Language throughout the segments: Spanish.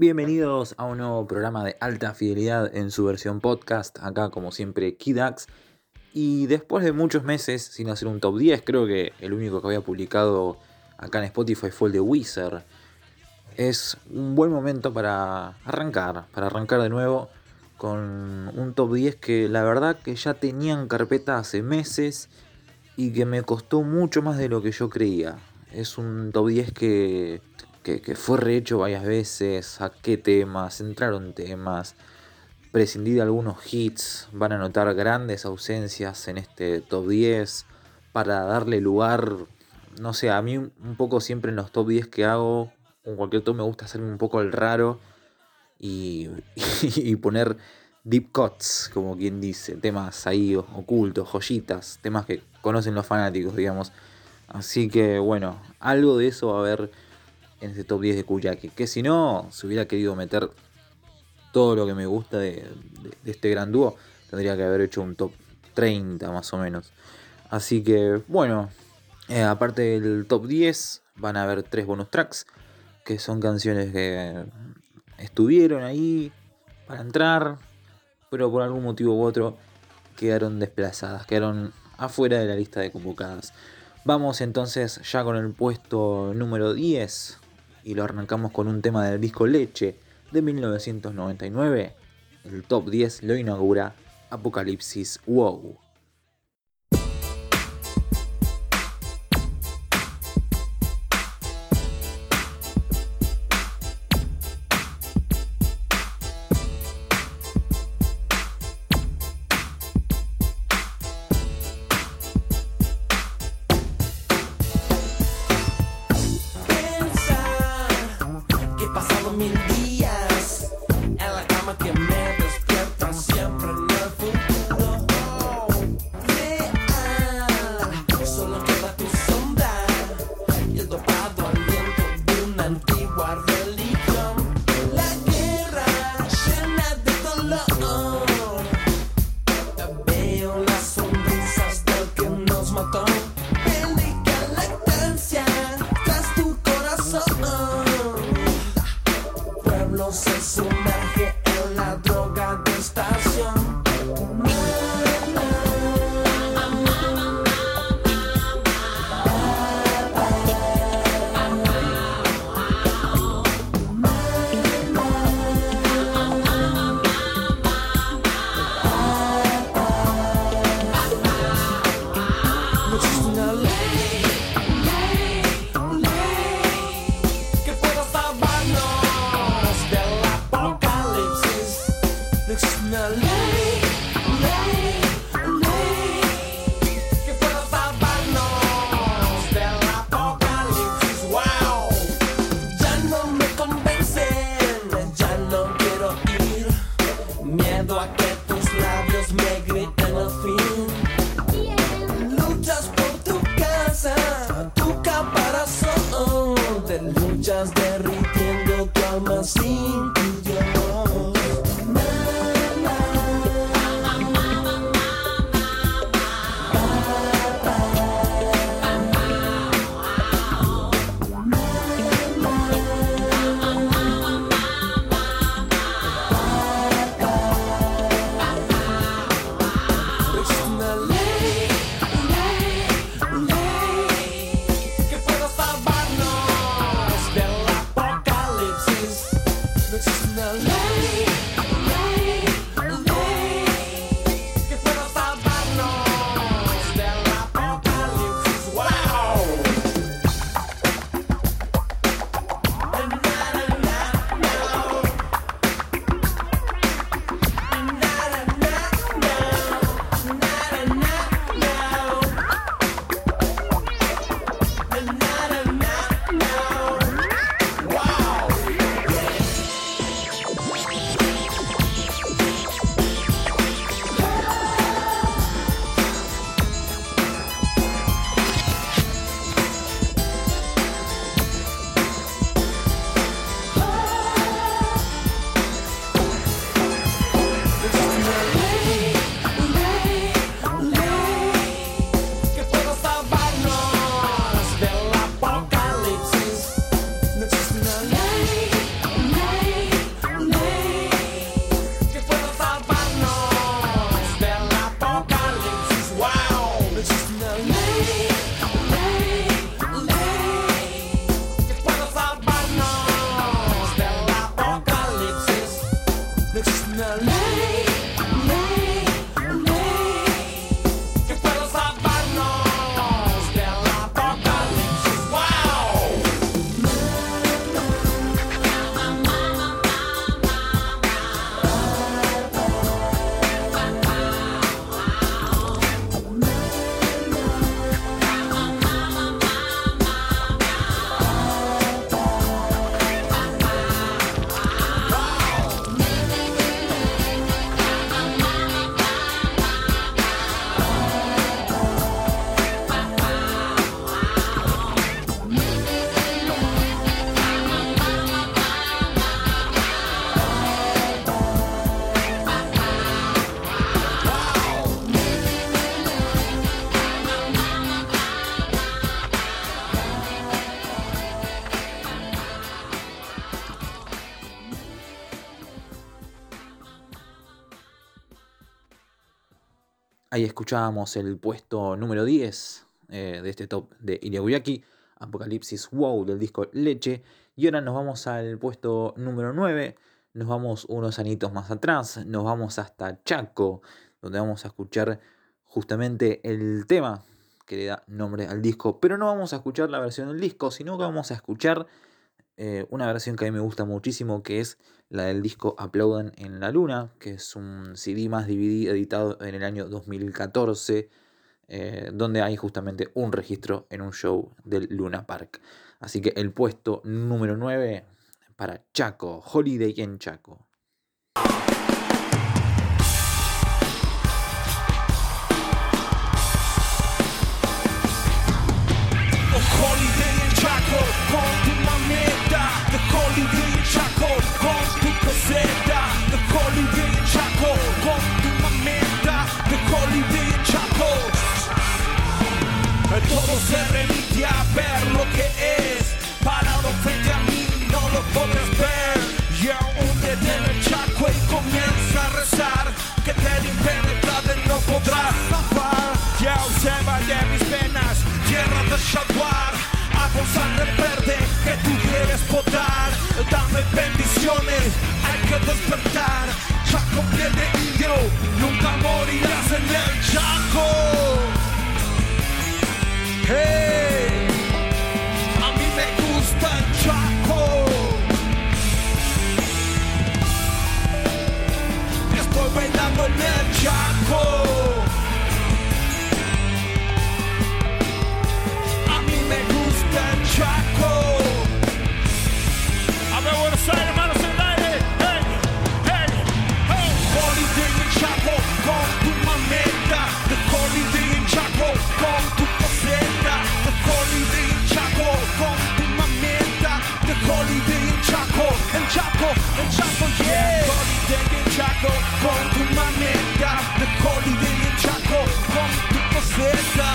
Bienvenidos a un nuevo programa de alta fidelidad en su versión podcast, acá como siempre Kidax. Y después de muchos meses sin hacer un top 10, creo que el único que había publicado acá en Spotify fue el de Wizard. Es un buen momento para arrancar, para arrancar de nuevo con un top 10 que la verdad que ya tenía en carpeta hace meses y que me costó mucho más de lo que yo creía. Es un top 10 que que, fue rehecho varias veces, saqué temas, entraron temas, prescindí de algunos hits, van a notar grandes ausencias en este top 10 para darle lugar, no sé, a mí un poco siempre en los top 10 que hago, con cualquier top me gusta hacerme un poco el raro y, y poner deep cuts, como quien dice, temas ahí ocultos, joyitas, temas que conocen los fanáticos, digamos. Así que bueno, algo de eso va a haber en este top 10 de Kuyaki. Que si no, se hubiera querido meter todo lo que me gusta de, este gran dúo, tendría que haber hecho un top 30 más o menos. Así que bueno, eh, aparte del top 10, van a haber tres bonus tracks, que son canciones que estuvieron ahí para entrar, pero por algún motivo u otro quedaron desplazadas, quedaron afuera de la lista de convocadas. Vamos entonces ya con el puesto número 10 y lo arrancamos con un tema del disco Leche de 1999. El top 10 lo inaugura Apocalipsis Wow. Ahí escuchábamos el puesto número 10 eh, de este top de Iriaguyaki, Apocalipsis Wow del disco Leche. Y ahora nos vamos al puesto número 9, nos vamos unos anitos más atrás, nos vamos hasta Chaco, donde vamos a escuchar justamente el tema que le da nombre al disco. Pero no vamos a escuchar la versión del disco, sino que vamos a escuchar eh, una versión que a mí me gusta muchísimo, que es la del disco Aplaudan en la Luna, que es un CD más DVD editado en el año 2014, eh, donde hay justamente un registro en un show del Luna Park. Así que el puesto número 9 para Chaco, Holiday en Chaco. A rezar. Que te impenetrable no podrás zafar. Ya de mis venas, tierra de jaguar. Hago sangre verde que tú quieres potar. Dame bendiciones, hay que despertar. Chaco piel de indio, nunca morirás en el chaco. Hey, The holiday en Chaco, en Chaco, en Chaco, yeah. Holiday en Chaco con tu mameta. The holiday en Chaco con tu poseta.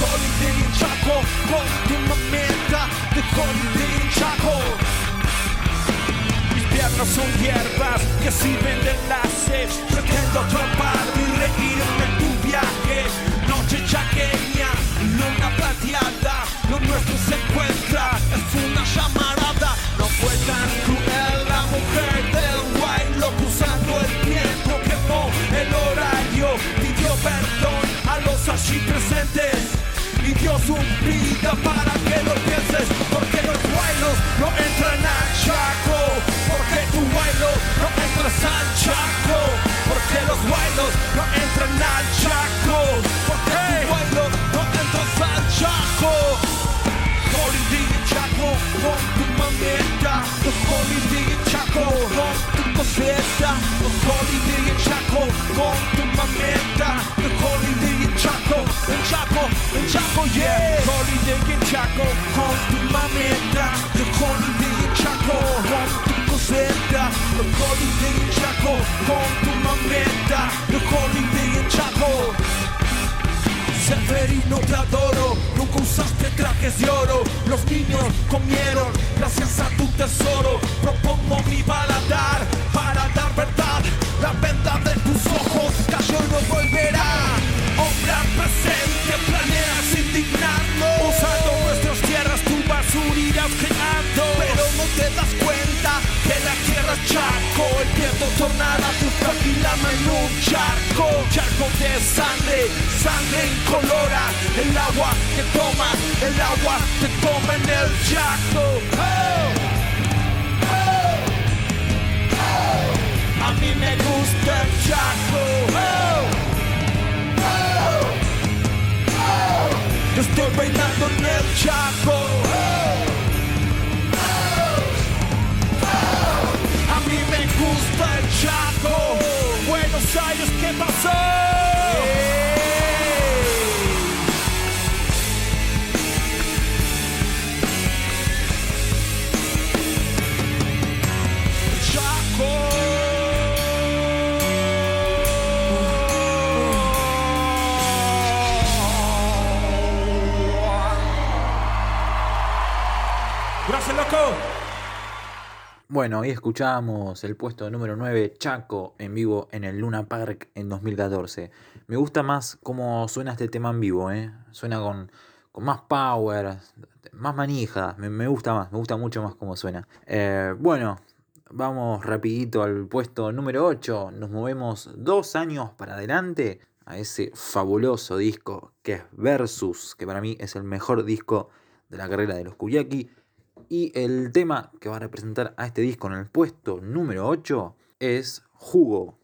Holiday en Chaco con tu mameta. The holiday en Chaco. Mis piernas son hierbas que sirven de enlace. Pretendo atrapar y reírme vida para que lo pienses porque los bailos no entran al chaco porque tu bailo no entras al chaco porque los bailos no entran al chaco porque tu bailo no entras al chaco en Chaco con tu mameta. En Chaco con tu coseta. En Chaco con tu mameta. En Chaco, en Chaco, en Chaco, yeah En Chaco con tu mameta The Holiday en Chaco con tu coseta The Holiday en Chaco con tu mameta The Holiday en Chaco Severino te adoro, nunca usaste trajes de oro. Los niños comieron gracias a tu tesoro. Propongo mi paladar para dar verdad. La venda de tus ojos cayó y no volverá. Hombre al presente, planeas no te das cuenta que la tierra es chaco. El viento tornará tu fragilama en un charco. Charco de sangre, sangre incolora. El agua que toma, el agua que toma en el oh. A mí me gusta el oh, oh. Estoy bailando en el chaco. Chaco. Buenos Aires, ¿qué pasó? Bueno, hoy escuchamos el puesto número 9, Chaco, en vivo en el Luna Park en 2014. Me gusta más cómo suena este tema en vivo, ¿eh? Suena con, con más power, más manija, me, gusta más, me gusta mucho más cómo suena. Eh, bueno, vamos rapidito al puesto número 8, nos movemos dos años para adelante a ese fabuloso disco que es Versus, que para mí es el mejor disco de la carrera de los Kuyaki. Y el tema que va a representar a este disco en el puesto número 8 es Jugo.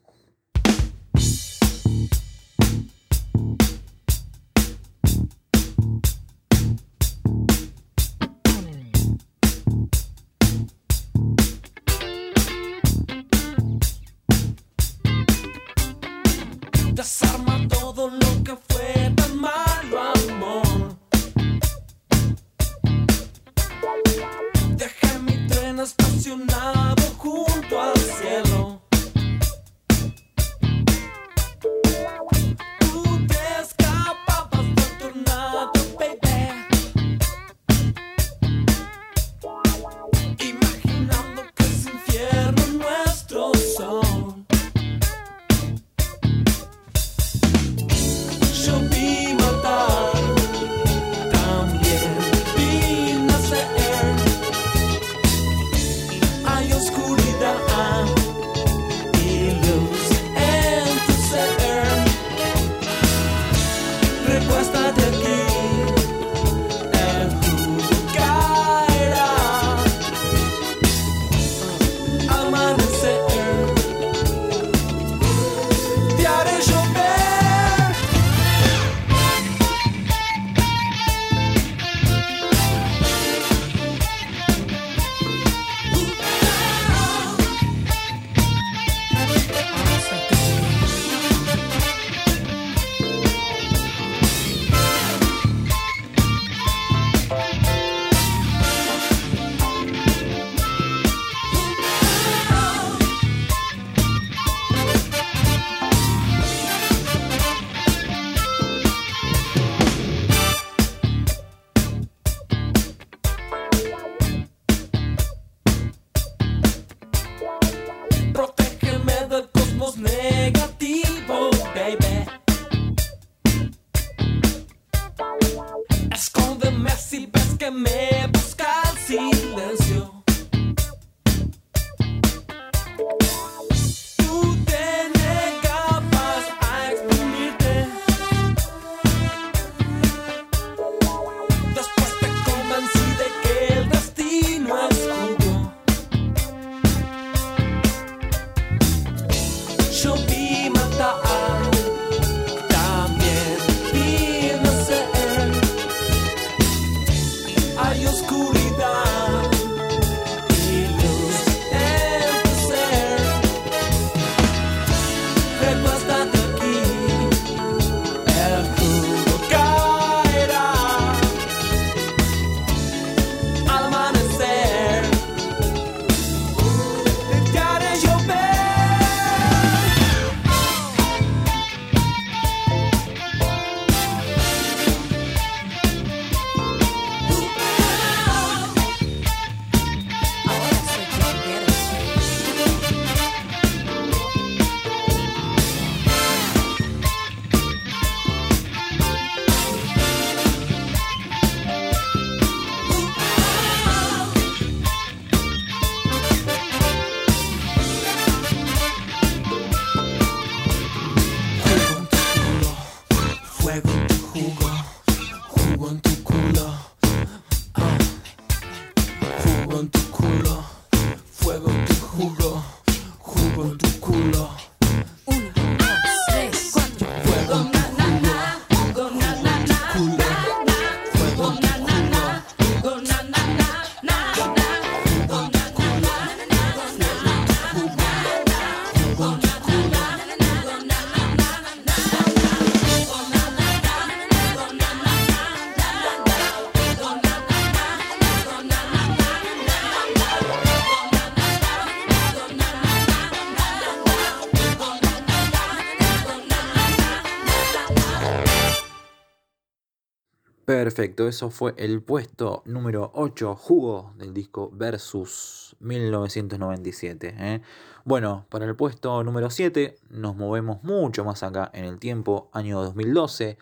Perfecto, eso fue el puesto número 8, jugo del disco Versus 1997. ¿eh? Bueno, para el puesto número 7 nos movemos mucho más acá en el tiempo, año 2012.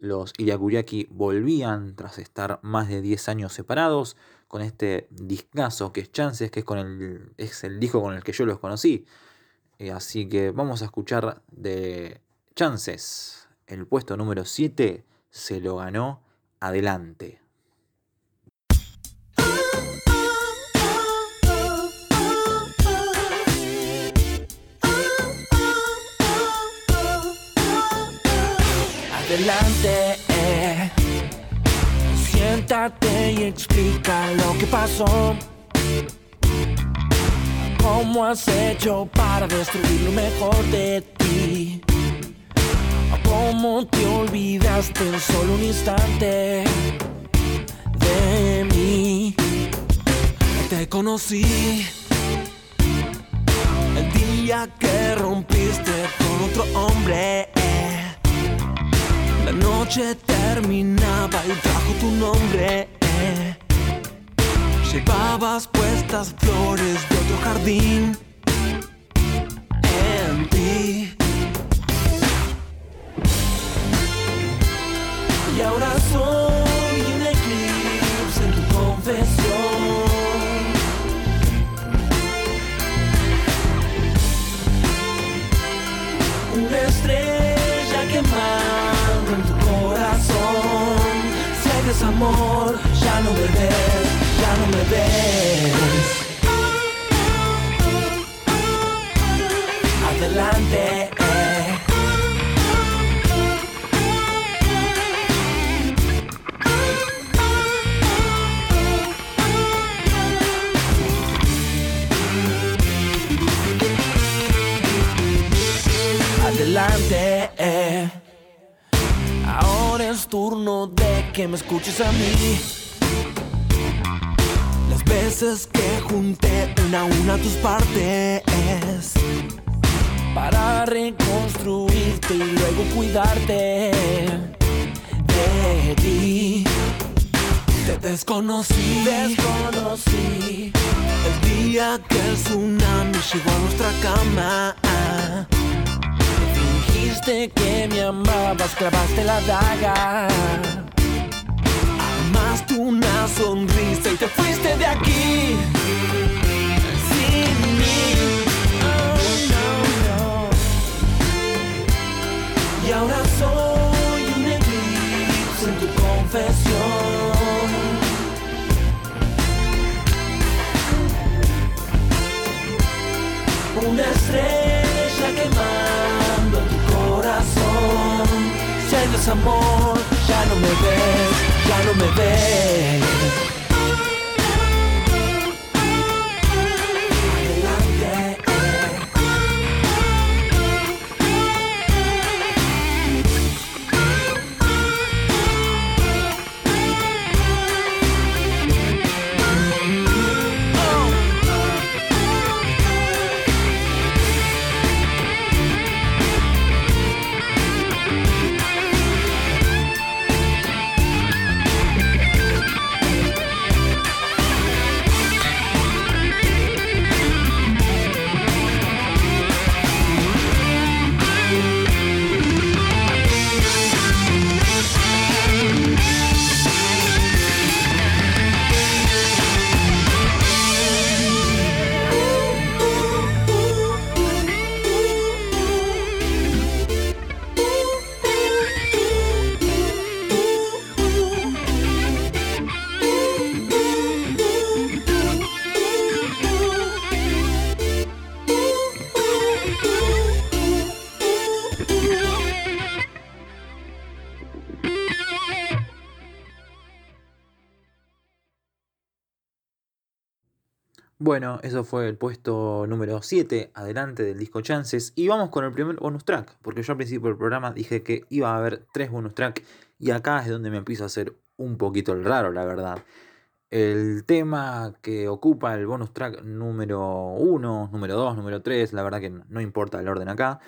Los Iriakuriaki volvían tras estar más de 10 años separados con este discazo que es Chances, que es, con el, es el disco con el que yo los conocí. Eh, así que vamos a escuchar de Chances. El puesto número 7 se lo ganó adelante. Adelante, eh. siéntate y explica lo que pasó. ¿Cómo has hecho para destruir lo mejor de ti? ¿Cómo te olvidaste en solo un instante de mí? Te conocí el día que rompiste con otro hombre. La noche terminaba y trajo tu nombre. Llevabas puestas flores de otro jardín Ahora soy un eclipse en tu confesión. Una estrella quemando en tu corazón. Si hay desamor, ya no me ves, ya no me ves. Adelante. Adelante, eh. ahora es turno de que me escuches a mí. Las veces que junté una a una tus partes para reconstruirte y luego cuidarte de ti. Te desconocí, desconocí el día que el tsunami llegó a nuestra cama. Que me amabas, clavaste la daga. Amaste una sonrisa y te fuiste de aquí. Sin mí. Oh. Y ahora soy Desamor, ya no me ves, ya no me ves. Bueno, eso fue el puesto número 7, adelante del disco Chances. Y vamos con el primer bonus track, porque yo al principio del programa dije que iba a haber tres bonus track, y acá es donde me empiezo a hacer un poquito el raro, la verdad. El tema que ocupa el bonus track número 1, número 2, número 3, la verdad que no importa el orden acá,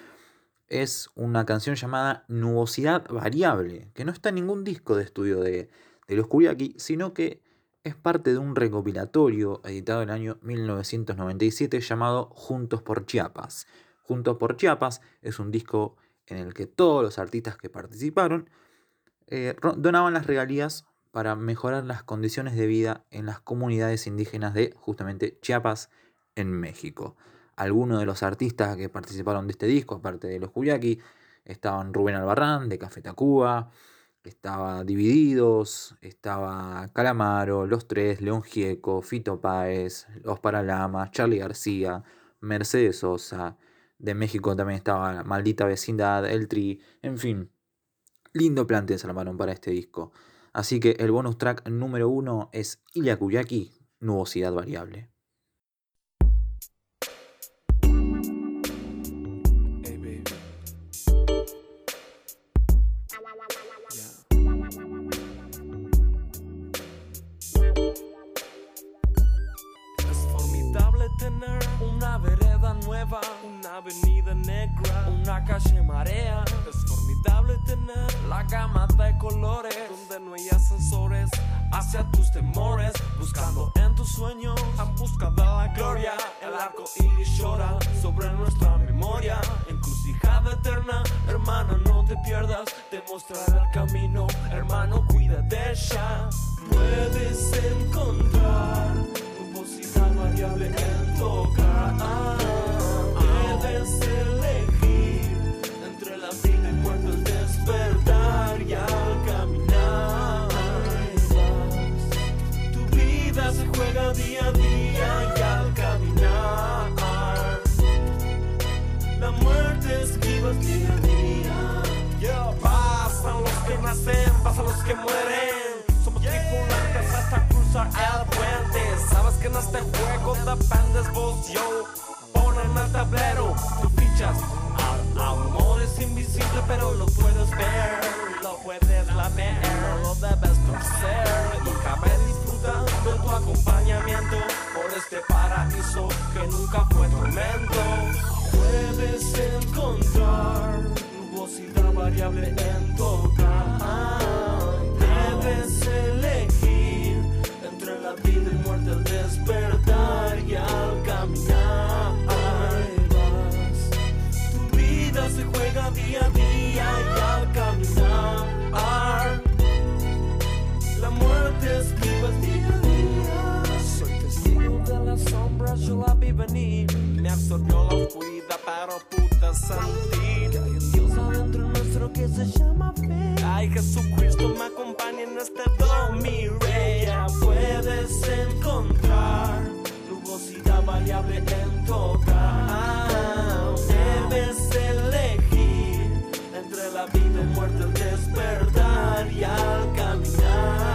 es una canción llamada Nubosidad Variable, que no está en ningún disco de estudio de, de los Kuriaki, sino que es parte de un recopilatorio editado en el año 1997 llamado Juntos por Chiapas. Juntos por Chiapas es un disco en el que todos los artistas que participaron eh, donaban las regalías para mejorar las condiciones de vida en las comunidades indígenas de justamente Chiapas en México. Algunos de los artistas que participaron de este disco, aparte de los Cuyaki, estaban Rubén Albarrán de Café Tacuba, estaba Divididos, estaba Calamaro, Los Tres, León Gieco, Fito Páez, Los Paralamas, Charlie García, Mercedes Sosa, de México también estaba Maldita Vecindad, El Tri, en fin, lindo plantel se armaron para este disco. Así que el bonus track número uno es Ilya Kuyaki, Nubosidad Variable. Avenida negra, una calle marea. Es formidable tener la gama de colores, donde no hay ascensores. Hacia tus temores, buscando en tus sueños, en busca de la gloria. El arco iris llora sobre nuestra memoria, encrucijada eterna, hermano, no te pierdas, te mostrará el camino, hermano, cuida de ella. Puedes encontrar tu posibilidad variable en tocar que nacen, pasan los que mueren. Somos tripulantes hasta cruzar el puente. Sabes que en este juego dependes vos, yo en el tablero, tus fichas. Amor es invisible, pero lo puedes ver, lo puedes lamer, lo debes torcer. Y cabe disfrutar de tu acompañamiento por este paraíso que nunca fue tormento. Puedes encontrar nubosidad variable en tocar. Debes elegir entre la vida y muerte al despertar y al sentir que hay un Dios adentro nuestro que se llama fe. Ay, Jesucristo me acompaña en este dormir. Ya puedes encontrar nubosidad variable en tocar. Debes la vida y muerte al despertar y al caminar.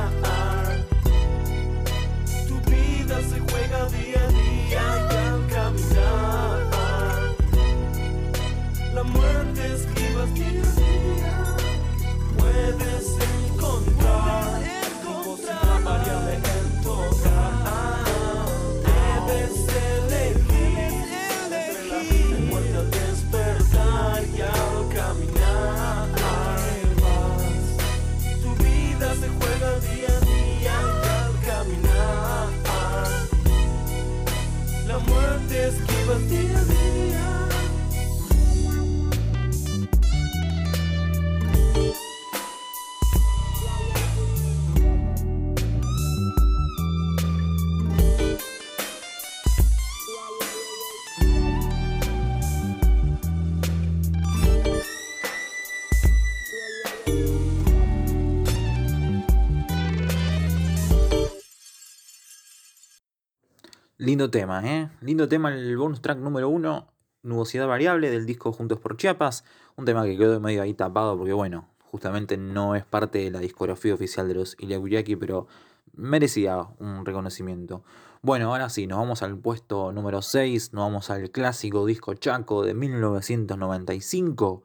Lindo tema, ¿eh? Lindo tema el bonus track número uno, Nubosidad Variable del disco Juntos por Chiapas. Un tema que quedó medio ahí tapado porque, bueno, justamente no es parte de la discografía oficial de los Iliakuyaki, pero merecía un reconocimiento. Bueno, ahora sí, nos vamos al puesto número 6, nos vamos al clásico disco Chaco de 1995.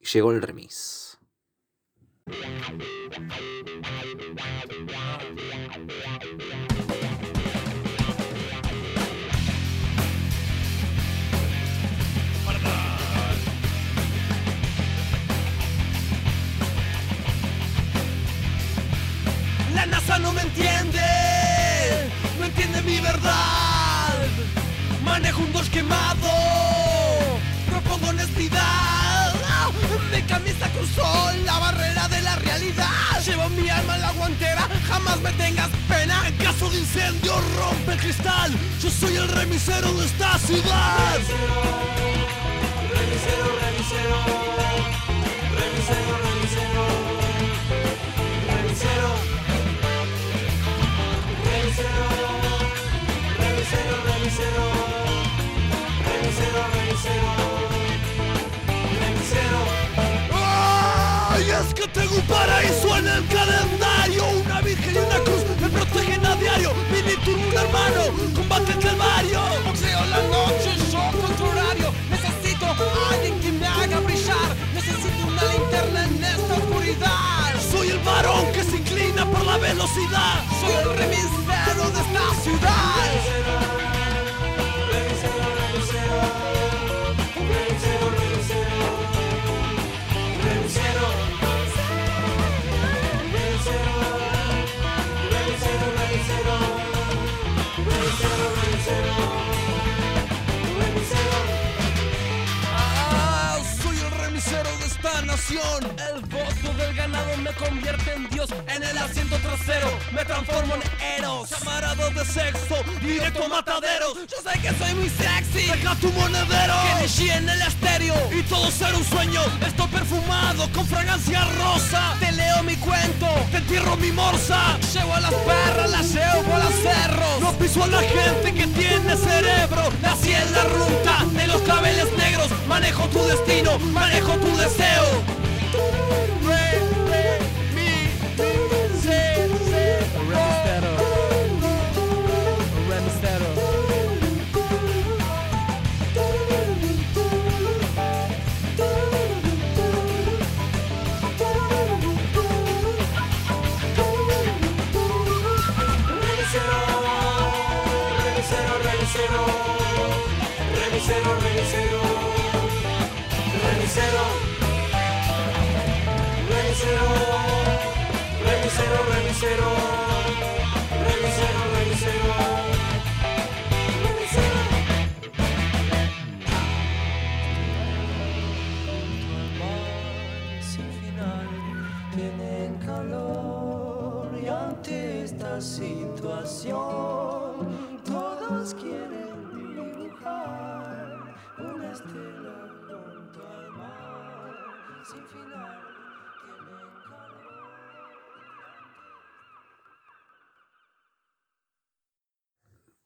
Llegó el remis. no me entiende, no entiende mi verdad. Manejo un dos quemado, propongo honestidad. Mi camisa cruzó la barrera de la realidad. Llevo mi alma en la guantera, jamás me tengas pena. En caso de incendio rompe el cristal. Yo soy el remisero de esta ciudad. Tengo un paraíso en el calendario, una virgen y una cruz me protegen a diario. Mini turno, un hermano, combate calvario. Boxeo la noche, yo contra horario. Necesito alguien que me haga brillar. Necesito una linterna en esta oscuridad. Soy el varón que se inclina por la velocidad. Soy el remisero de esta ciudad. Esta nación. El voto del ganado me convierte en Dios. En el asiento trasero me transformo en Eros. Camarado de sexo, directo a mataderos. Yo sé que soy muy sexy. Deja tu monedero. Kenichi en el estéreo. Y todo será un sueño. Estoy perfumado con fragancia rosa. Te leo mi cuento, te entierro mi morsa. Llevo a las perras, las llevo a los cerros. No piso a la gente que tiene cerebro. Nací en la ruta de los claveles negros. Manejo tu destino, manejo tu deseo. Valeu!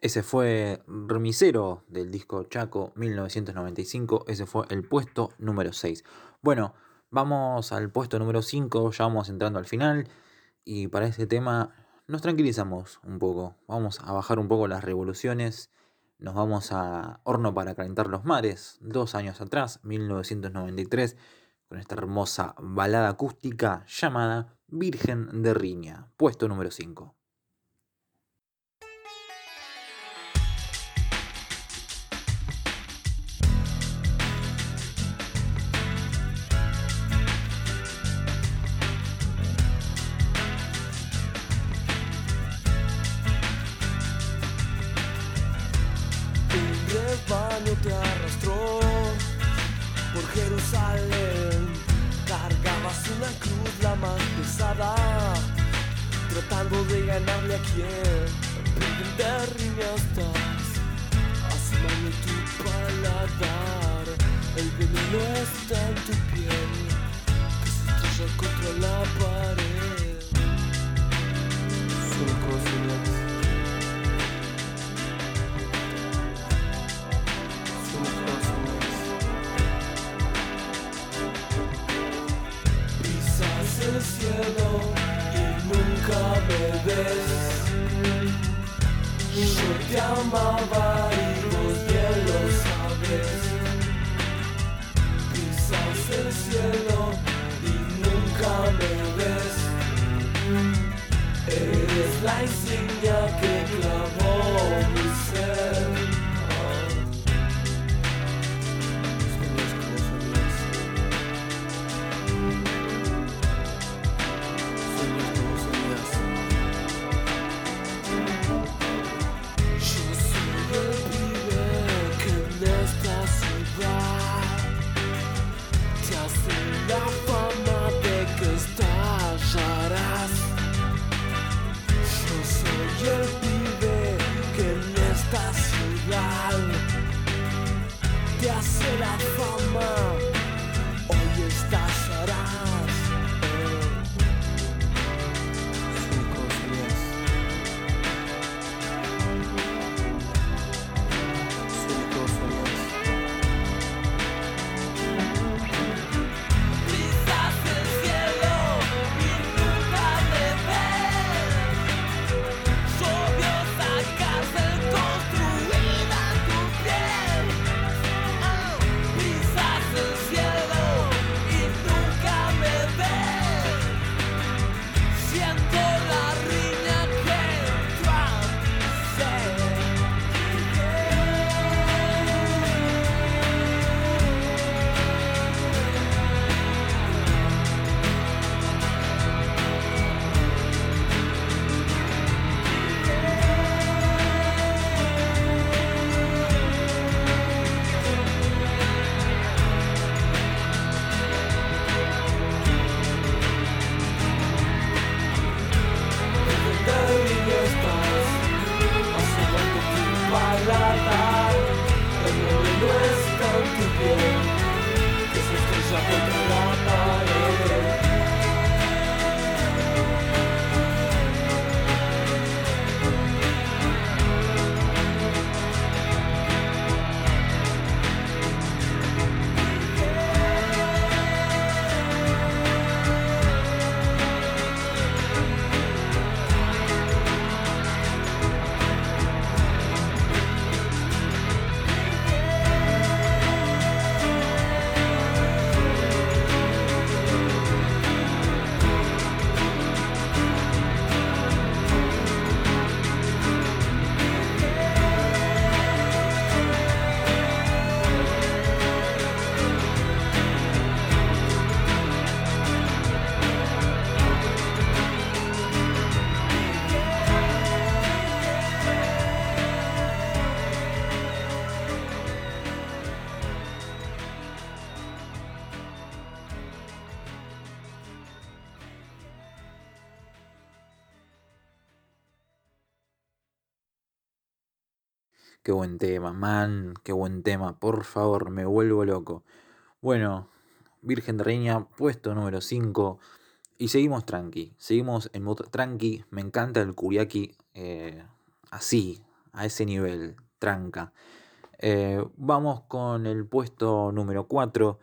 Ese fue Remisero del disco Chaco 1995. Ese fue el puesto número 6. Bueno, vamos al puesto número 5. Ya vamos entrando al final. Y para este tema nos tranquilizamos un poco. Vamos a bajar un poco las revoluciones. Nos vamos a Horno para calentar los mares. Dos años atrás, 1993. Con esta hermosa balada acústica llamada Virgen de Riña. Puesto número 5. Qué buen tema, man, qué buen tema, por favor, me vuelvo loco. Bueno, Virgen de Reina, puesto número 5. Y seguimos tranqui, seguimos en modo tranqui. Me encanta el Kuriaki eh, así, a ese nivel, tranca. Eh, vamos con el puesto número 4,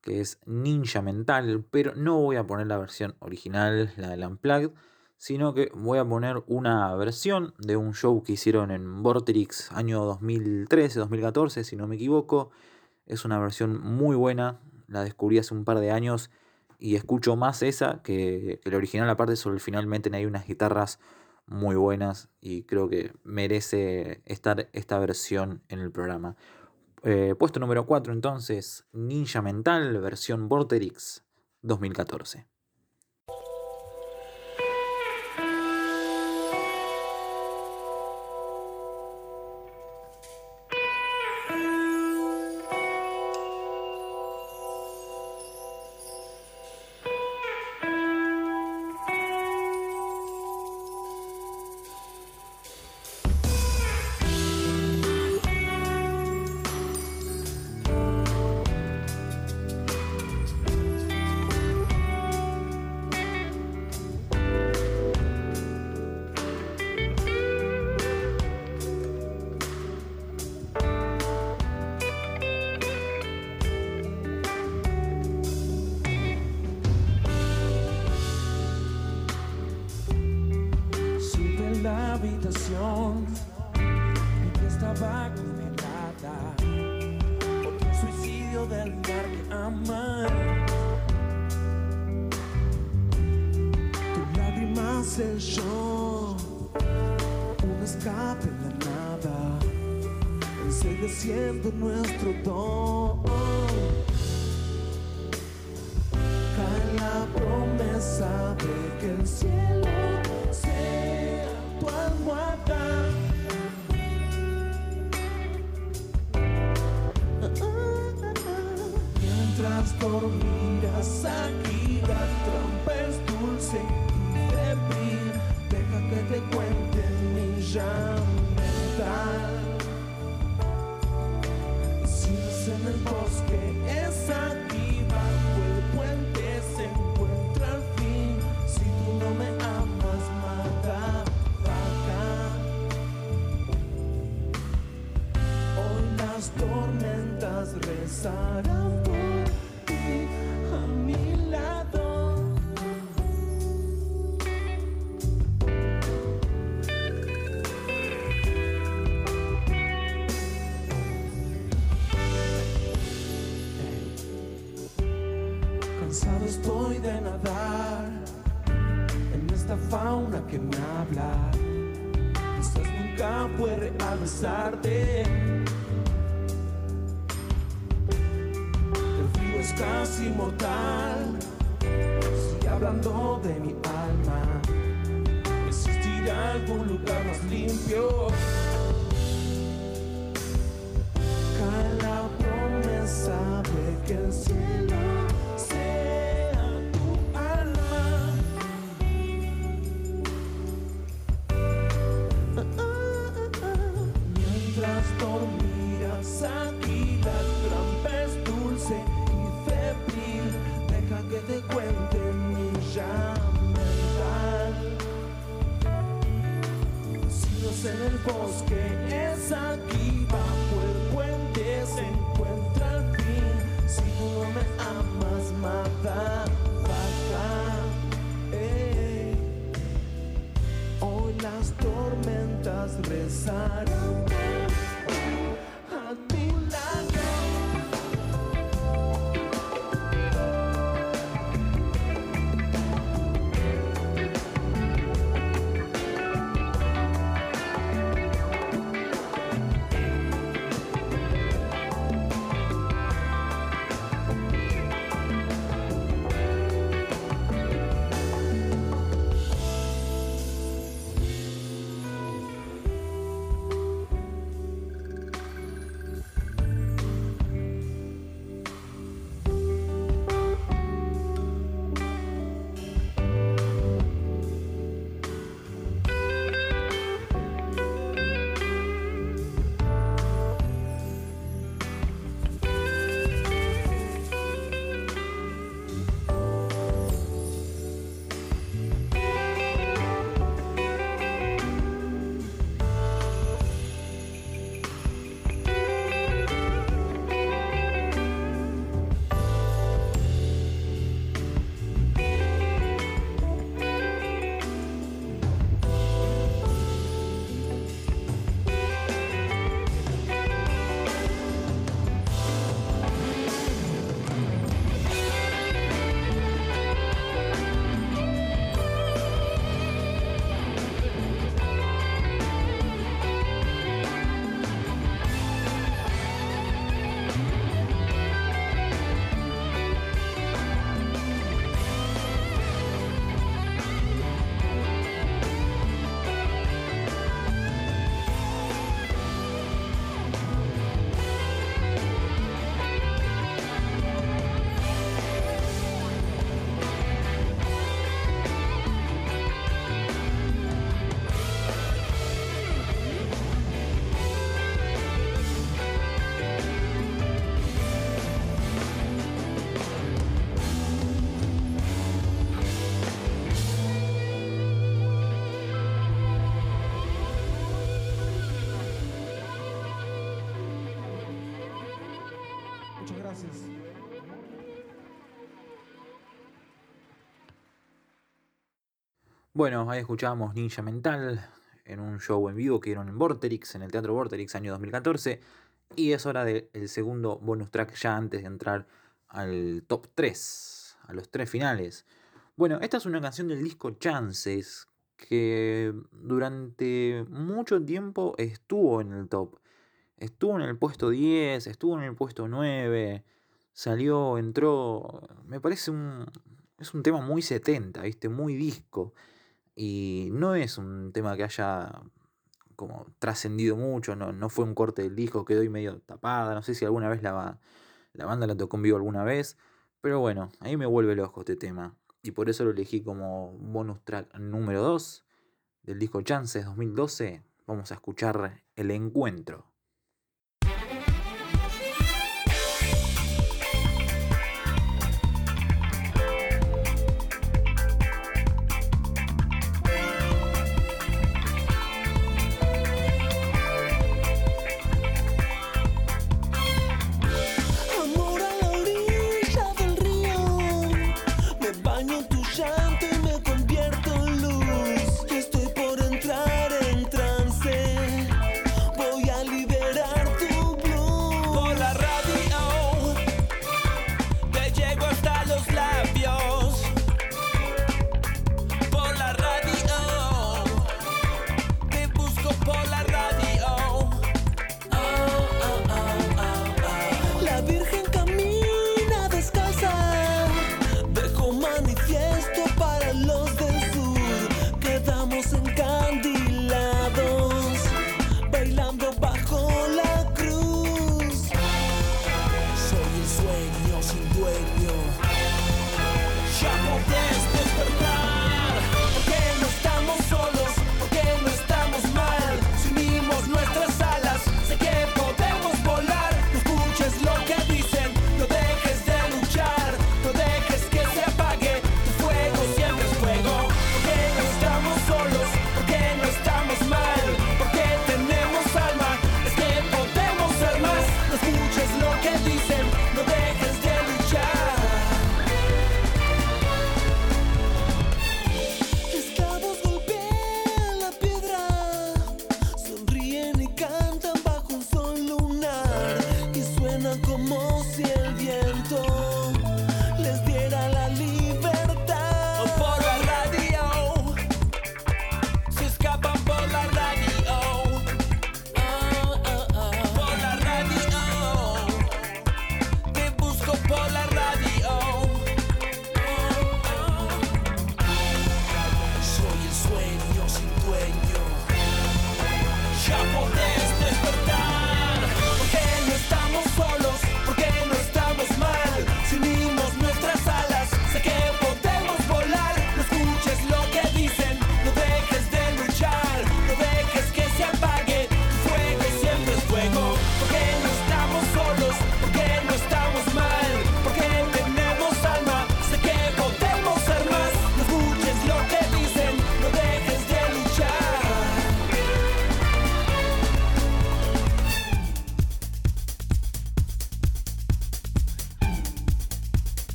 que es Ninja Mental, pero no voy a poner la versión original, la del Unplugged, sino que voy a poner una versión de un show que hicieron en Vorterix año 2013-2014, si no me equivoco. Es una versión muy buena, la descubrí hace un par de años y escucho más esa que, la original, aparte sobre el final meten ahí unas guitarras muy buenas y creo que merece estar esta versión en el programa. Eh, puesto número 4 entonces, Ninja Mental, versión Vorterix 2014. sacrifice. Tormentas rezarán Bueno, ahí escuchábamos Ninja Mental en un show en vivo que dieron en Vorterix, en el Teatro Vorterix, año 2014. Y es hora del segundo bonus track ya antes de entrar al top 3, a los tres finales. Bueno, esta es una canción del disco Chances que durante mucho tiempo estuvo en el top. Estuvo en el puesto 10, estuvo en el puesto 9, salió, entró. Me parece un. Es un tema muy 70, ¿viste? Muy disco. Y no es un tema que haya como trascendido mucho, no, no fue un corte del disco, quedó ahí medio tapada. No sé si alguna vez la, la banda la tocó en vivo alguna vez. Pero bueno, ahí me vuelve loco este tema. Y por eso lo elegí como bonus track número 2 del disco Chances 2012. Vamos a escuchar El Encuentro.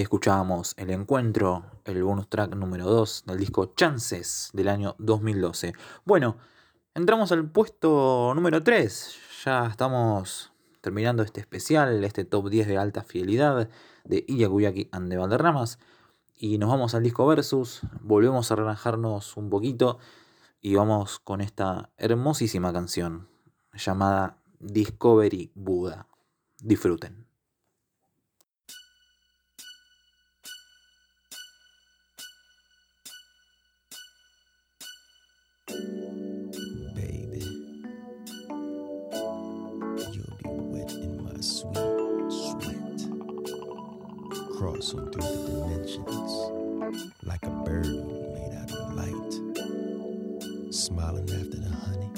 Escuchábamos El Encuentro, el bonus track número 2 del disco Chances del año 2012. Bueno, entramos al puesto número 3. Ya estamos terminando este especial, este top 10 de alta fidelidad de Iyakuyaki and the Valderramas. Y nos vamos al disco Versus, volvemos a relajarnos un poquito y vamos con esta hermosísima canción llamada Discovery Buda. Disfruten. Crossing on through the dimensions like a bird made out of light, smiling after the honey,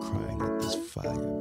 crying at this fire.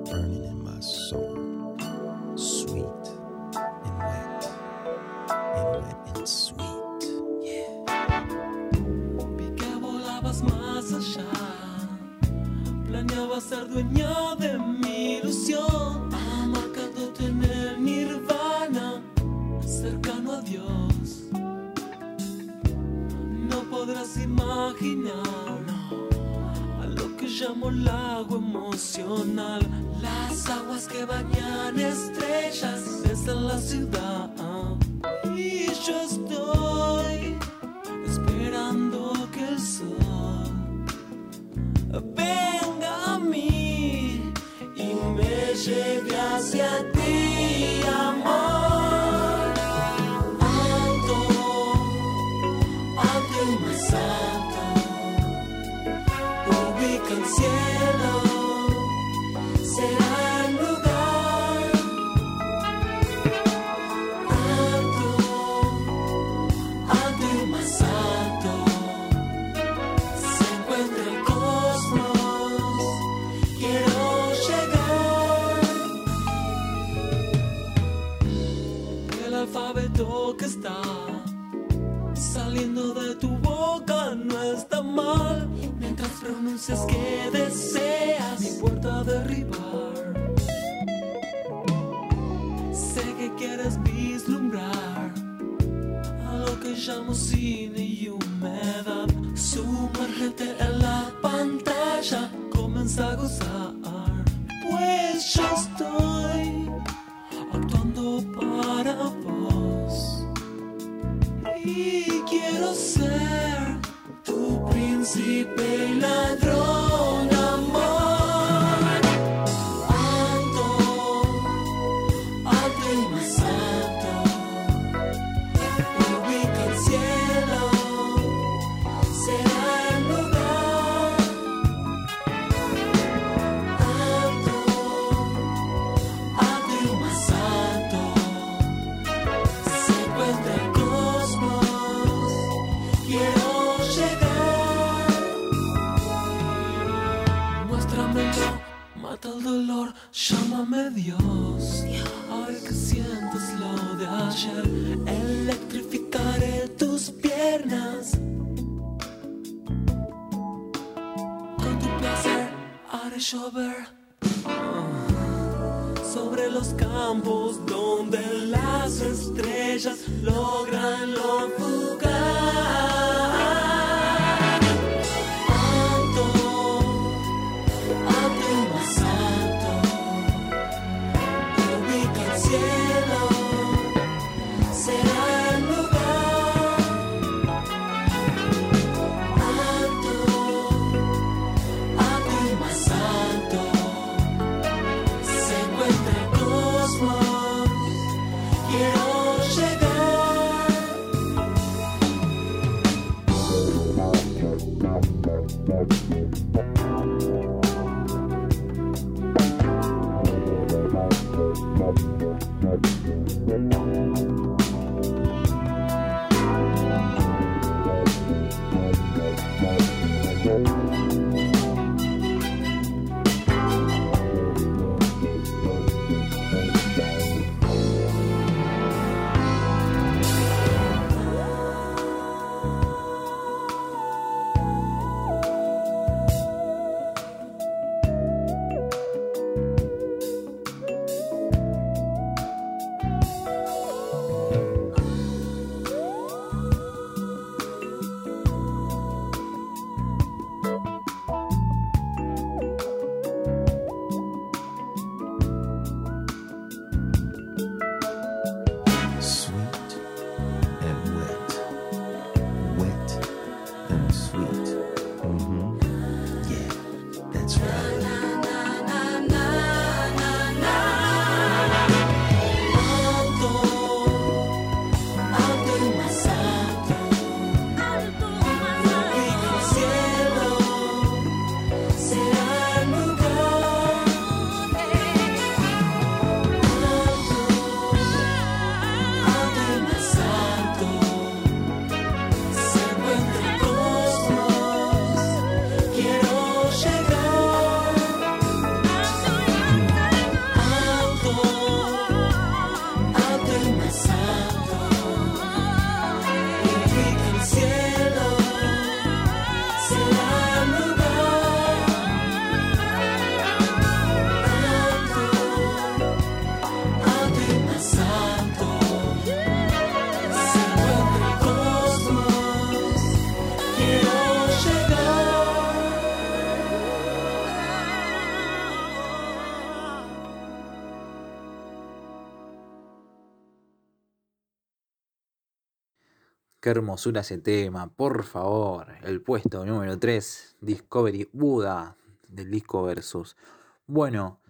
Qué hermosura ese tema, por favor. El puesto número 3, Discovery Buda del disco Versus. Bueno,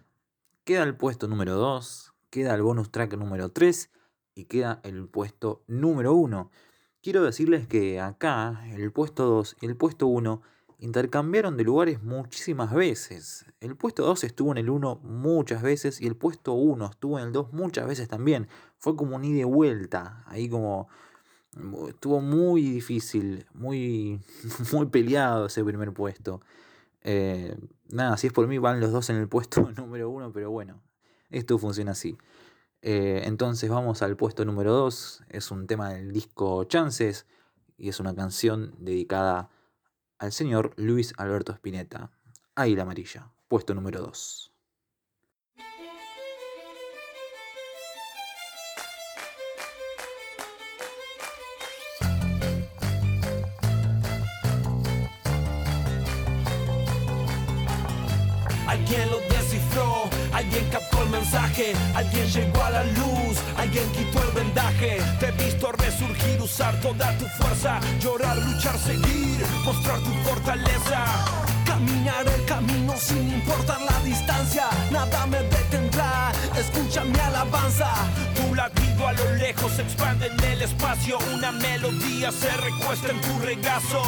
queda el puesto número 2, queda el bonus track número 3 y queda el puesto número 1. Quiero decirles que acá el puesto 2 y el puesto 1 intercambiaron de lugares muchísimas veces. El puesto 2 estuvo en el 1 muchas veces y el puesto 1 estuvo en el 2 muchas veces también. Fue como un ida y vuelta, ahí como estuvo muy difícil, muy, muy peleado ese primer puesto. Eh, nada, si es por mí van los dos en el puesto número 1, pero bueno, esto funciona así. Eh, entonces vamos al puesto número 2, es un tema del disco Chances y es una canción dedicada al señor Luis Alberto Spinetta. Águila Amarilla, puesto número 2. Alguien llegó a la luz, alguien quitó el vendaje. Te he visto resurgir, usar toda tu fuerza, llorar, luchar, seguir, mostrar tu fortaleza. Caminar el camino sin importar la distancia, nada me detendrá. Escucha mi alabanza, tu latido a lo lejos expande en el espacio. Una melodía se recuesta en tu regazo.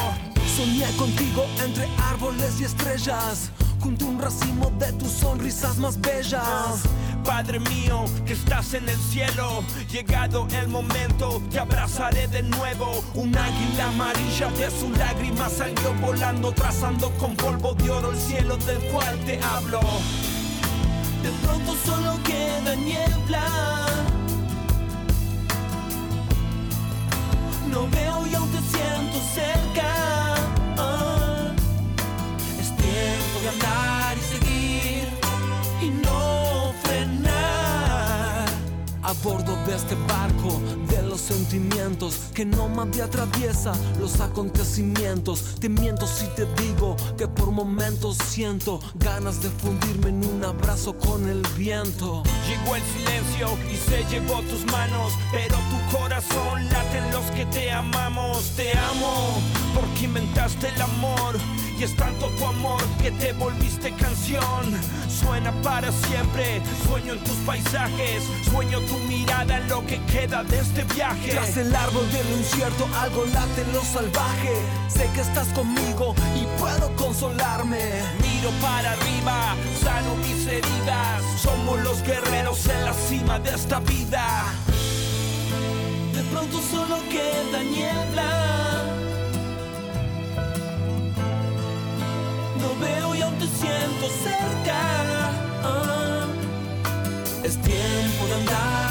Soñé contigo entre árboles y estrellas junto un racimo de tus sonrisas más bellas. Padre mío, que estás en el cielo, llegado el momento, te abrazaré de nuevo. Un águila amarilla de su lágrima salió volando, trazando con polvo de oro el cielo del cual te hablo. De pronto solo queda niebla. No veo y aún te siento cerca. Andar y seguir y no frenar. A bordo de este barco de los sentimientos que no me atraviesa los acontecimientos. Te miento si te digo que por momentos siento ganas de fundirme en un abrazo con el viento. Llegó el silencio y se llevó tus manos, pero tu corazón late en los que te amamos. Te amo porque inventaste el amor. Y es tanto tu amor que te volviste canción. Suena para siempre, sueño en tus paisajes. Sueño tu mirada en lo que queda de este viaje. Tras el árbol de lo incierto, algo late en lo salvaje. Sé que estás conmigo y puedo consolarme. Miro para arriba, sano mis heridas. Somos los guerreros en la cima de esta vida. De pronto solo queda niebla. Veo y aún te siento cerca. Ah, es tiempo de andar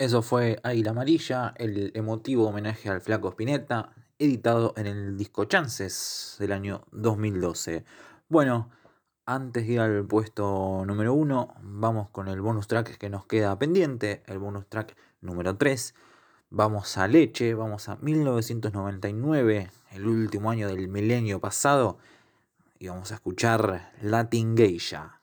Eso fue Águila Amarilla, el emotivo homenaje al flaco Spinetta. editado en el disco Chances del año 2012. Bueno, antes de ir al puesto número 1, vamos con el bonus track que nos queda pendiente, el bonus track número 3. Vamos a Leche, vamos a 1999, el último año del milenio pasado, y vamos a escuchar Latin Geisha.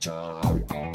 Que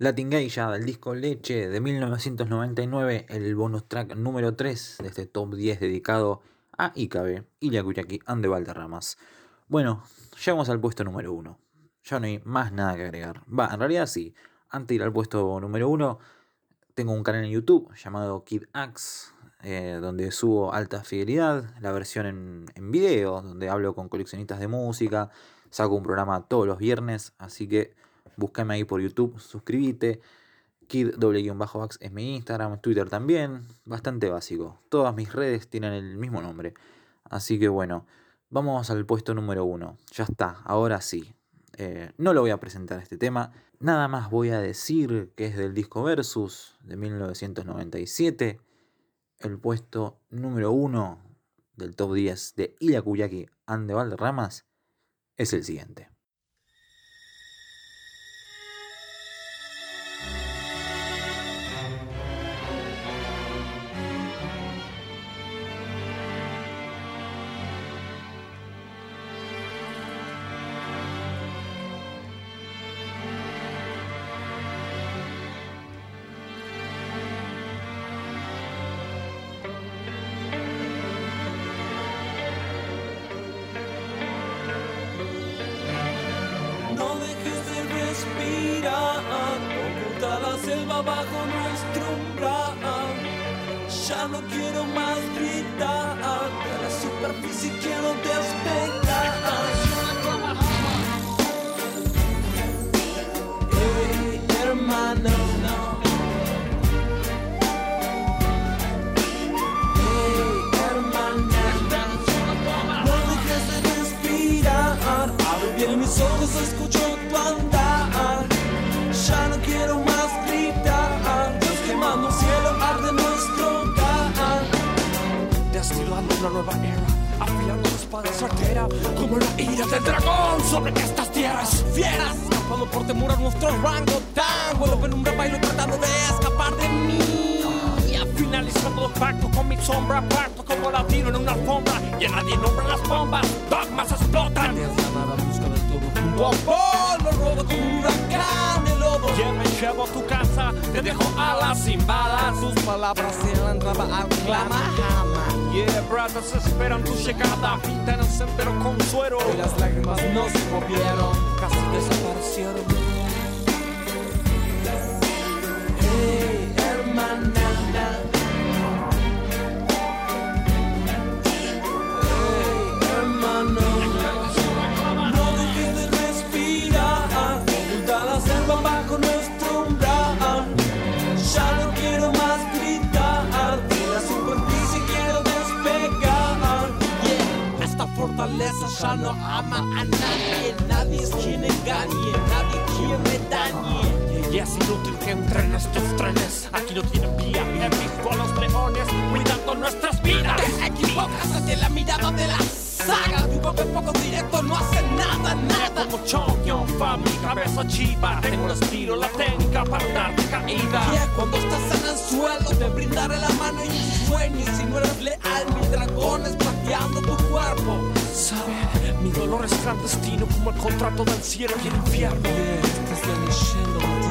Latin Geisha del disco Leche de 1999, el bonus track número 3 de este top 10 dedicado a Ikabe, Ilya Kuyaki and the Valderramas. Bueno, llegamos al puesto número 1. Ya no hay más nada que agregar. Va, en realidad sí. Antes de ir al puesto número 1, tengo un canal en YouTube llamado Kid Axe, eh, donde subo alta fidelidad, la versión en, en video, donde hablo con coleccionistas de música, saco un programa todos los viernes, así que búscame ahí por YouTube, suscríbete. Kid Axe es mi Instagram, Twitter también, bastante básico. Todas mis redes tienen el mismo nombre. Así que bueno, vamos al puesto número uno. Ya está, ahora sí. Eh, no lo voy a presentar este tema. Nada más voy a decir que es del disco Versus de 1997. El puesto número uno del top 10 de Ila Kuyaki and de Valderramas es el siguiente. Abre bien mis ojos, escucho tu andar. Ya no quiero más gritar. Dios quemando el cielo, arde nuestro hogar. Destilando una nueva era, afilando la espada certera, como la ira del dragón sobre estas tierras fieras, escapando por temor a nuestro rango tan vuelvo en un bailo tratando de escapar de mí. Y al finalizando el pacto con mi sombra, parto como latino en una alfombra, y nadie nombra las bombas, dogmas explotan. A polvo robo un huracán de lodo. Que me llevo a tu casa, te dejo alas sin balas. Tus palabras se han al clama Yeah, brothers esperan tu llegada, pintan el sendero con suero. Y las lágrimas no se movieron. Casi desaparecieron. Hey, hermana. Ya no ama a nadie. Nadie es quien engañe, nadie quien me dañe. Y es inútil que entren estos trenes. Aquí no tienen vía. Visto a los leones cuidando nuestras vidas. Te equivocas ante la mirada de la saga. Tu papel poco directo no hace nada, nada. Como Chongyong, mi cabeza chiva. Tengo el estilo, la técnica para darte caída. Yeah, cuando estás en el suelo te brindaré la mano y un sueño y si no eres leal mi dragón es plateando tu cuerpo Mi dolor es clandestino como el contrato del cielo y el infierno. esta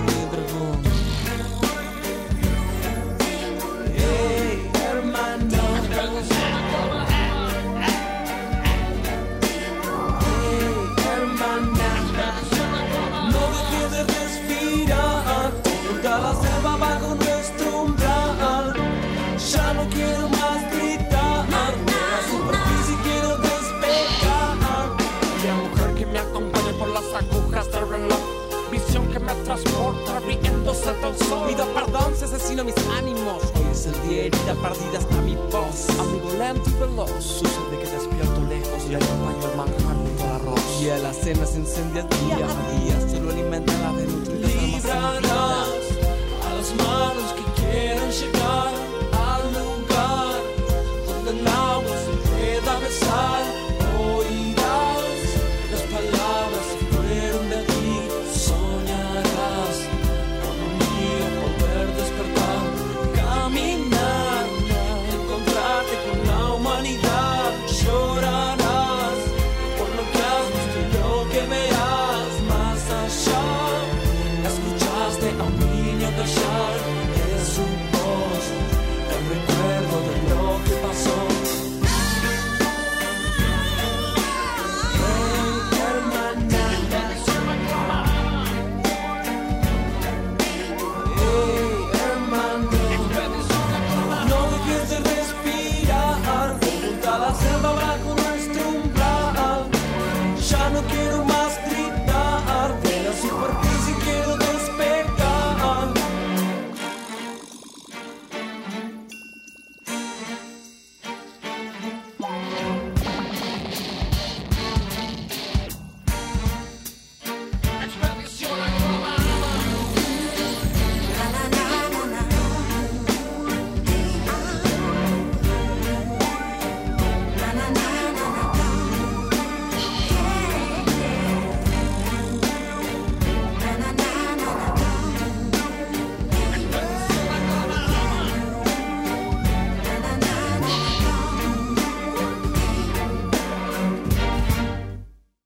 Vida perdón se asesina mis ánimos. Hoy es el día herida perdida hasta mi voz. A mi volante y veloz. Sucede que despierto lejos y acompaño el manjar junto al arroz. Y a la cena se incendia día a día. Solo alimenta la desnutrida. Librarás a las manos que quieran llegar.